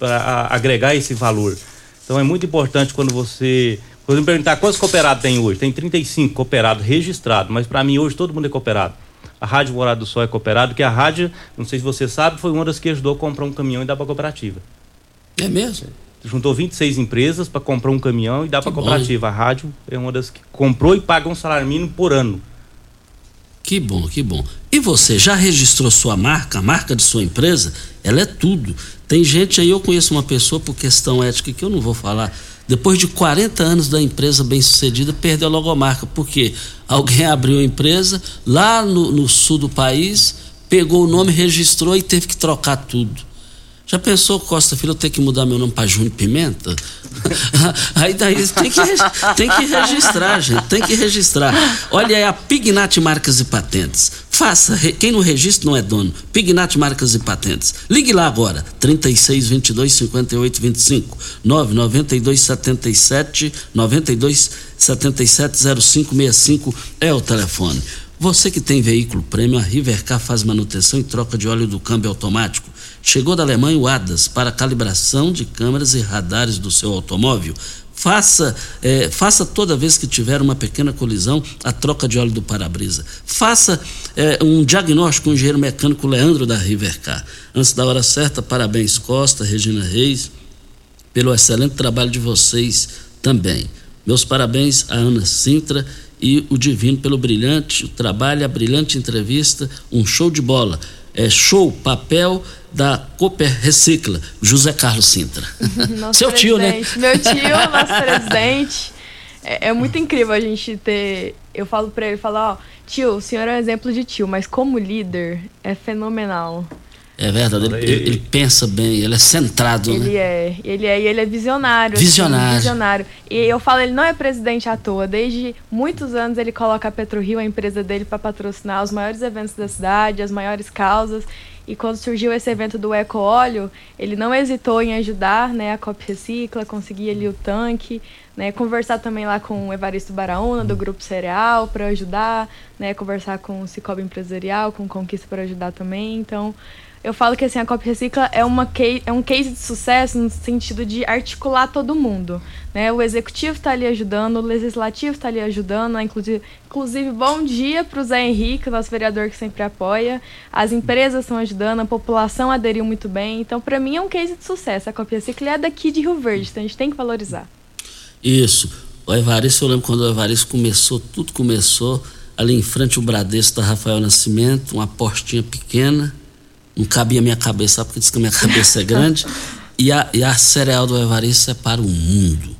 para agregar esse valor. Então é muito importante quando você. Quando me perguntar quantos cooperados tem hoje, tem 35 cooperados registrados, mas para mim hoje todo mundo é cooperado. A Rádio Morada do Sol é cooperado, que a rádio, não sei se você sabe, foi uma das que ajudou a comprar um caminhão e dar para a cooperativa. É mesmo? Juntou 26 empresas para comprar um caminhão e dar para a cooperativa. A rádio é uma das que comprou e paga um salário mínimo por ano. Que bom, que bom. E você já registrou sua marca, a marca de sua empresa? Ela é tudo. Tem gente aí, eu conheço uma pessoa por questão ética que eu não vou falar. Depois de 40 anos da empresa bem sucedida, perdeu a logomarca. porque Alguém [LAUGHS] abriu a empresa lá no, no sul do país, pegou o nome, registrou e teve que trocar tudo. Já pensou, Costa Filho, eu ter que mudar meu nome para Júnior Pimenta? [LAUGHS] Aí daí tem que, tem que registrar, gente, tem que registrar. Olha, é a Pignat Marcas e Patentes. Faça, quem não registra não é dono. Pignat Marcas e Patentes. Ligue lá agora, 36 22 58 25 992 77 92 77 0565 é o telefone. Você que tem veículo prêmio, a Rivercar faz manutenção e troca de óleo do câmbio automático. Chegou da Alemanha o ADAS para calibração de câmeras e radares do seu automóvel. Faça, é, faça toda vez que tiver uma pequena colisão a troca de óleo do para-brisa. Faça é, um diagnóstico com o engenheiro mecânico Leandro da Rivercar. Antes da hora certa, parabéns Costa, Regina Reis, pelo excelente trabalho de vocês também. Meus parabéns a Ana Sintra e o Divino pelo brilhante trabalho, a brilhante entrevista, um show de bola. É show, papel da Cooper Recicla, José Carlos Sintra. [LAUGHS] Seu tio, né? Meu tio, nosso presidente. É, é, muito incrível a gente ter. Eu falo para ele, falar, ó, tio, o senhor é um exemplo de tio, mas como líder é fenomenal. É verdade, ele, ele, ele, pensa bem, ele é centrado, ele né? É, ele é, ele é visionário. Visionário. Assim, visionário. E eu falo, ele não é presidente à toa. Desde muitos anos ele coloca a PetroRio, a empresa dele, para patrocinar os maiores eventos da cidade, as maiores causas. E quando surgiu esse evento do Eco Óleo, ele não hesitou em ajudar né, a COP Recicla, conseguir ali o tanque, né, conversar também lá com o Evaristo Baraúna, do Grupo Cereal, para ajudar, né, conversar com o Cicobi Empresarial, com Conquista para ajudar também. Então, eu falo que assim, a Cop Recicla é, uma case, é um case de sucesso no sentido de articular todo mundo. Né? O executivo está ali ajudando, o legislativo está ali ajudando, né? inclusive, inclusive bom dia para o Zé Henrique, nosso vereador que sempre apoia. As empresas estão ajudando, a população aderiu muito bem. Então, para mim, é um case de sucesso. A Cop Recicla é daqui de Rio Verde, então a gente tem que valorizar. Isso. O Evaristo, eu lembro quando o Evaristo começou, tudo começou ali em frente ao Bradesco da Rafael Nascimento, uma portinha pequena não cabia minha cabeça, porque diz que minha cabeça é grande. e, a, e a cereal do Evaristo é para o mundo.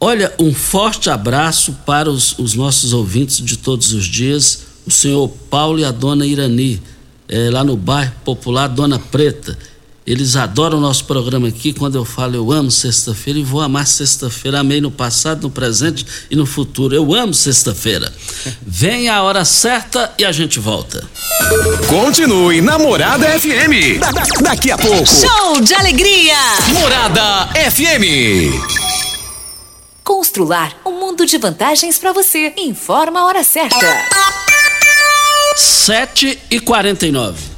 Olha, um forte abraço para os, os, nossos ouvintes de todos os dias, o senhor Paulo e a dona Irani, é, lá no bairro Popular Dona Preta. Eles adoram o nosso programa aqui. Quando eu falo eu amo sexta-feira e vou amar sexta-feira. Amei no passado, no presente e no futuro. Eu amo sexta-feira. [LAUGHS] Vem a hora certa e a gente volta. Continue Namorada FM. Da, da, daqui a pouco. Show de alegria. Morada FM. Constrular um mundo de vantagens para você. Informa a hora certa. 7 e 49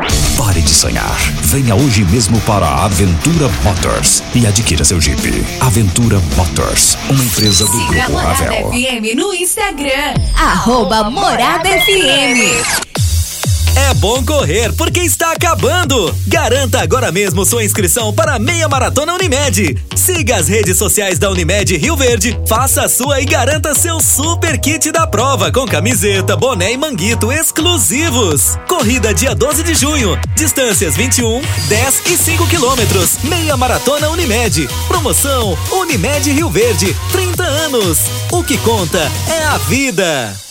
Pare de sonhar. Venha hoje mesmo para a Aventura Motors e adquira seu Jeep. Aventura Motors, uma empresa do Siga Grupo Morada Ravel. FM no Instagram. Arroba Morada FM. É bom correr porque está acabando. Garanta agora mesmo sua inscrição para a Meia Maratona Unimed. Siga as redes sociais da Unimed Rio Verde, faça a sua e garanta seu super kit da prova com camiseta, boné e manguito exclusivos. Corrida dia 12 de junho, distâncias 21, 10 e 5 quilômetros. Meia Maratona Unimed. Promoção Unimed Rio Verde, 30 anos. O que conta é a vida.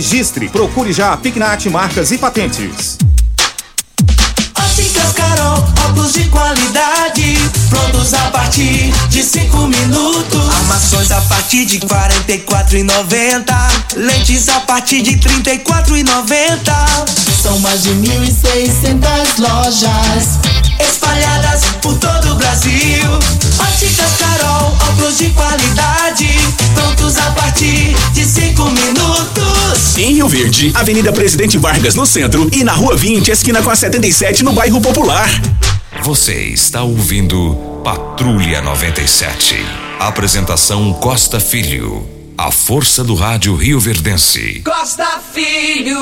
registre. Procure já a Pignat Marcas e Patentes. Óticas Carol, óculos de qualidade, prontos a partir de 5 minutos. Armações a partir de 44,90. Lentes a partir de 34,90. São mais de 1.600 lojas espalhadas por todo o Brasil. Óticas Carol, óculos de qualidade, Verde, Avenida Presidente Vargas no centro e na Rua 20, esquina com a 77 no bairro Popular. Você está ouvindo Patrulha 97. Apresentação Costa Filho. A força do rádio Rio Verdense. Costa Filho.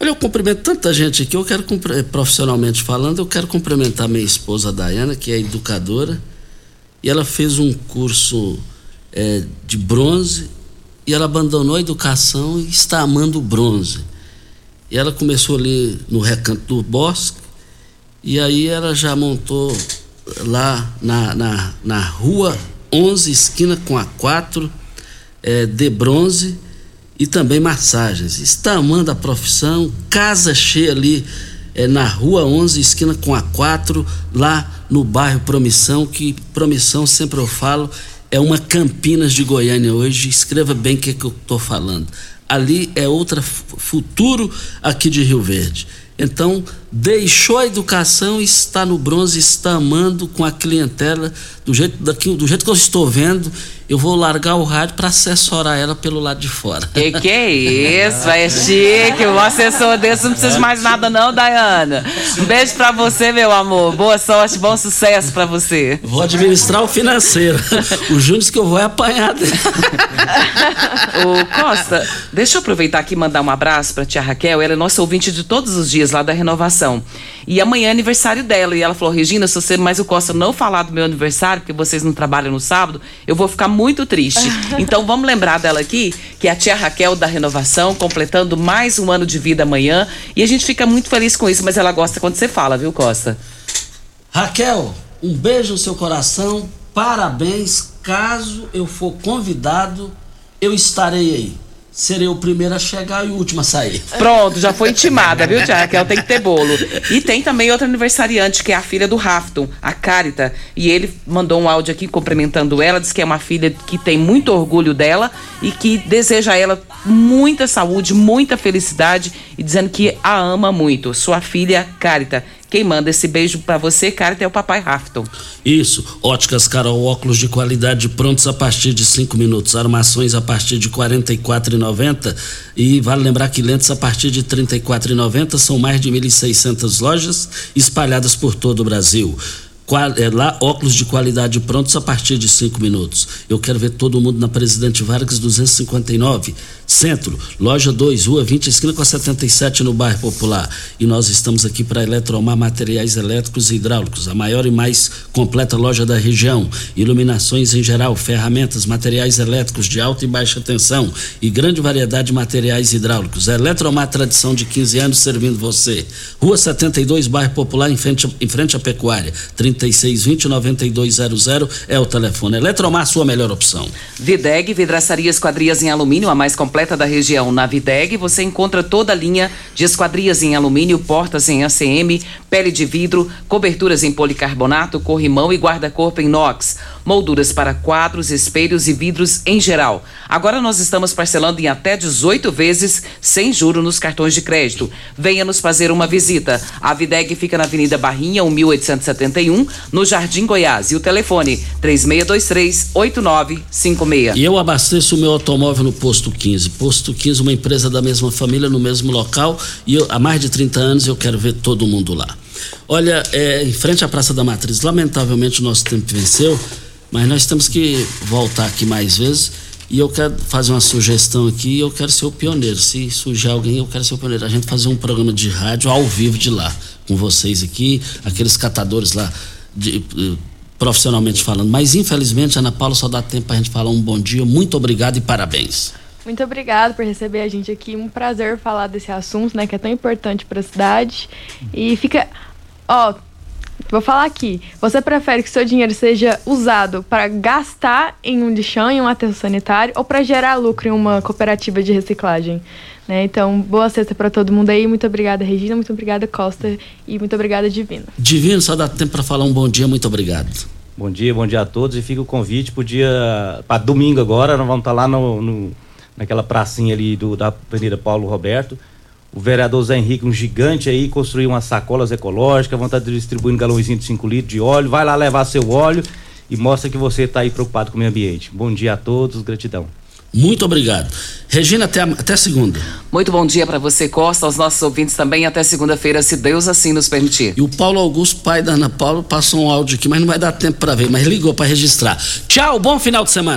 Olha, eu cumprimento tanta gente aqui. Eu quero, profissionalmente falando, eu quero cumprimentar minha esposa Dayana, que é educadora, e ela fez um curso é, de bronze e ela abandonou a educação e está amando o bronze. E ela começou ali no recanto do bosque, e aí ela já montou lá na, na, na rua 11, esquina com a 4, é, de bronze e também massagens. Está amando a profissão, casa cheia ali é, na rua 11, esquina com a 4, lá no bairro Promissão, que Promissão, sempre eu falo, é uma Campinas de Goiânia hoje. Escreva bem o que, é que eu estou falando. Ali é outro futuro aqui de Rio Verde. Então, deixou a educação está no bronze, está amando com a clientela do jeito, daqui, do jeito que eu estou vendo. Eu vou largar o rádio para assessorar ela pelo lado de fora. Que que é isso? É [LAUGHS] chique. Um assessor desse não precisa de mais nada, não, Dayana. Um beijo para você, meu amor. Boa sorte, bom sucesso para você. Vou administrar o financeiro. O Júnior disse que eu vou apanhar dele. [LAUGHS] Ô, Costa, deixa eu aproveitar aqui e mandar um abraço para tia Raquel. Ela é nossa ouvinte de todos os dias lá da renovação. E amanhã é aniversário dela. E ela falou: Regina, se você mais o Costa não falar do meu aniversário, porque vocês não trabalham no sábado, eu vou ficar muito triste. [LAUGHS] então vamos lembrar dela aqui, que é a tia Raquel da renovação, completando mais um ano de vida amanhã. E a gente fica muito feliz com isso, mas ela gosta quando você fala, viu, Costa? Raquel, um beijo no seu coração, parabéns. Caso eu for convidado, eu estarei aí serei o primeiro a chegar e o último a sair. Pronto, já foi intimada, viu, Tia Raquel? Tem que ter bolo. E tem também outra aniversariante, que é a filha do Rafton, a Carita. E ele mandou um áudio aqui cumprimentando ela, diz que é uma filha que tem muito orgulho dela e que deseja a ela muita saúde, muita felicidade e dizendo que a ama muito. Sua filha, Carita. Quem manda esse beijo para você, cara, é o papai Rafton. Isso. Óticas Carol, óculos de qualidade prontos a partir de cinco minutos. Armações a partir de R$ 44,90. E vale lembrar que lentes a partir de R$ 34,90 são mais de 1.600 lojas espalhadas por todo o Brasil. É, lá, óculos de qualidade prontos a partir de cinco minutos. Eu quero ver todo mundo na Presidente Vargas 259, Centro, loja 2, rua 20, esquina com a 77 no bairro Popular. E nós estamos aqui para Eletromar Materiais Elétricos e Hidráulicos, a maior e mais completa loja da região. Iluminações em geral, ferramentas, materiais elétricos de alta e baixa tensão e grande variedade de materiais hidráulicos. Eletromar tradição de 15 anos servindo você. Rua 72, bairro Popular, em frente, em frente à Pecuária. 30 3620 9200 é o telefone. Eletromar, sua melhor opção. Videg, vidraçaria esquadrias em alumínio, a mais completa da região. Na Videg você encontra toda a linha de esquadrias em alumínio, portas em ACM, pele de vidro, coberturas em policarbonato, corrimão e guarda-corpo em inox. Molduras para quadros, espelhos e vidros em geral. Agora nós estamos parcelando em até 18 vezes sem juro nos cartões de crédito. Venha nos fazer uma visita. A Videg fica na Avenida Barrinha, 1871, no Jardim Goiás. E o telefone 3623 8956. E eu abasteço o meu automóvel no Posto 15. Posto 15, uma empresa da mesma família, no mesmo local. E eu, há mais de 30 anos eu quero ver todo mundo lá. Olha, é, em frente à Praça da Matriz, lamentavelmente o nosso tempo venceu, mas nós temos que voltar aqui mais vezes. E eu quero fazer uma sugestão aqui, eu quero ser o pioneiro. Se surgir alguém, eu quero ser o pioneiro. A gente fazer um programa de rádio ao vivo de lá, com vocês aqui, aqueles catadores lá, de, profissionalmente falando. Mas infelizmente, Ana Paula, só dá tempo para a gente falar um bom dia. Muito obrigado e parabéns. Muito obrigado por receber a gente aqui. Um prazer falar desse assunto, né, que é tão importante para a cidade. E fica, ó, vou falar aqui. Você prefere que seu dinheiro seja usado para gastar em um lixão, em um aterro sanitário, ou para gerar lucro em uma cooperativa de reciclagem? Né? Então, boa sexta para todo mundo aí. Muito obrigada, Regina. Muito obrigada, Costa. E muito obrigada, Divino. Divino, só dá tempo para falar um bom dia. Muito obrigado. Bom dia, bom dia a todos. E fica o convite para dia. para domingo agora. Nós vamos estar lá no, no naquela pracinha ali do, da Avenida Paulo Roberto. O vereador Zé Henrique, um gigante aí, construiu umas sacolas ecológicas, vão estar distribuindo galãozinho de 5 litros de óleo. Vai lá levar seu óleo e mostra que você está aí preocupado com o meio ambiente. Bom dia a todos, gratidão. Muito obrigado. Regina, até, até segunda. Muito bom dia para você, Costa, aos nossos ouvintes também. Até segunda-feira, se Deus assim nos permitir. E o Paulo Augusto, pai da Ana Paula, passou um áudio aqui, mas não vai dar tempo para ver, mas ligou para registrar. Tchau, bom final de semana.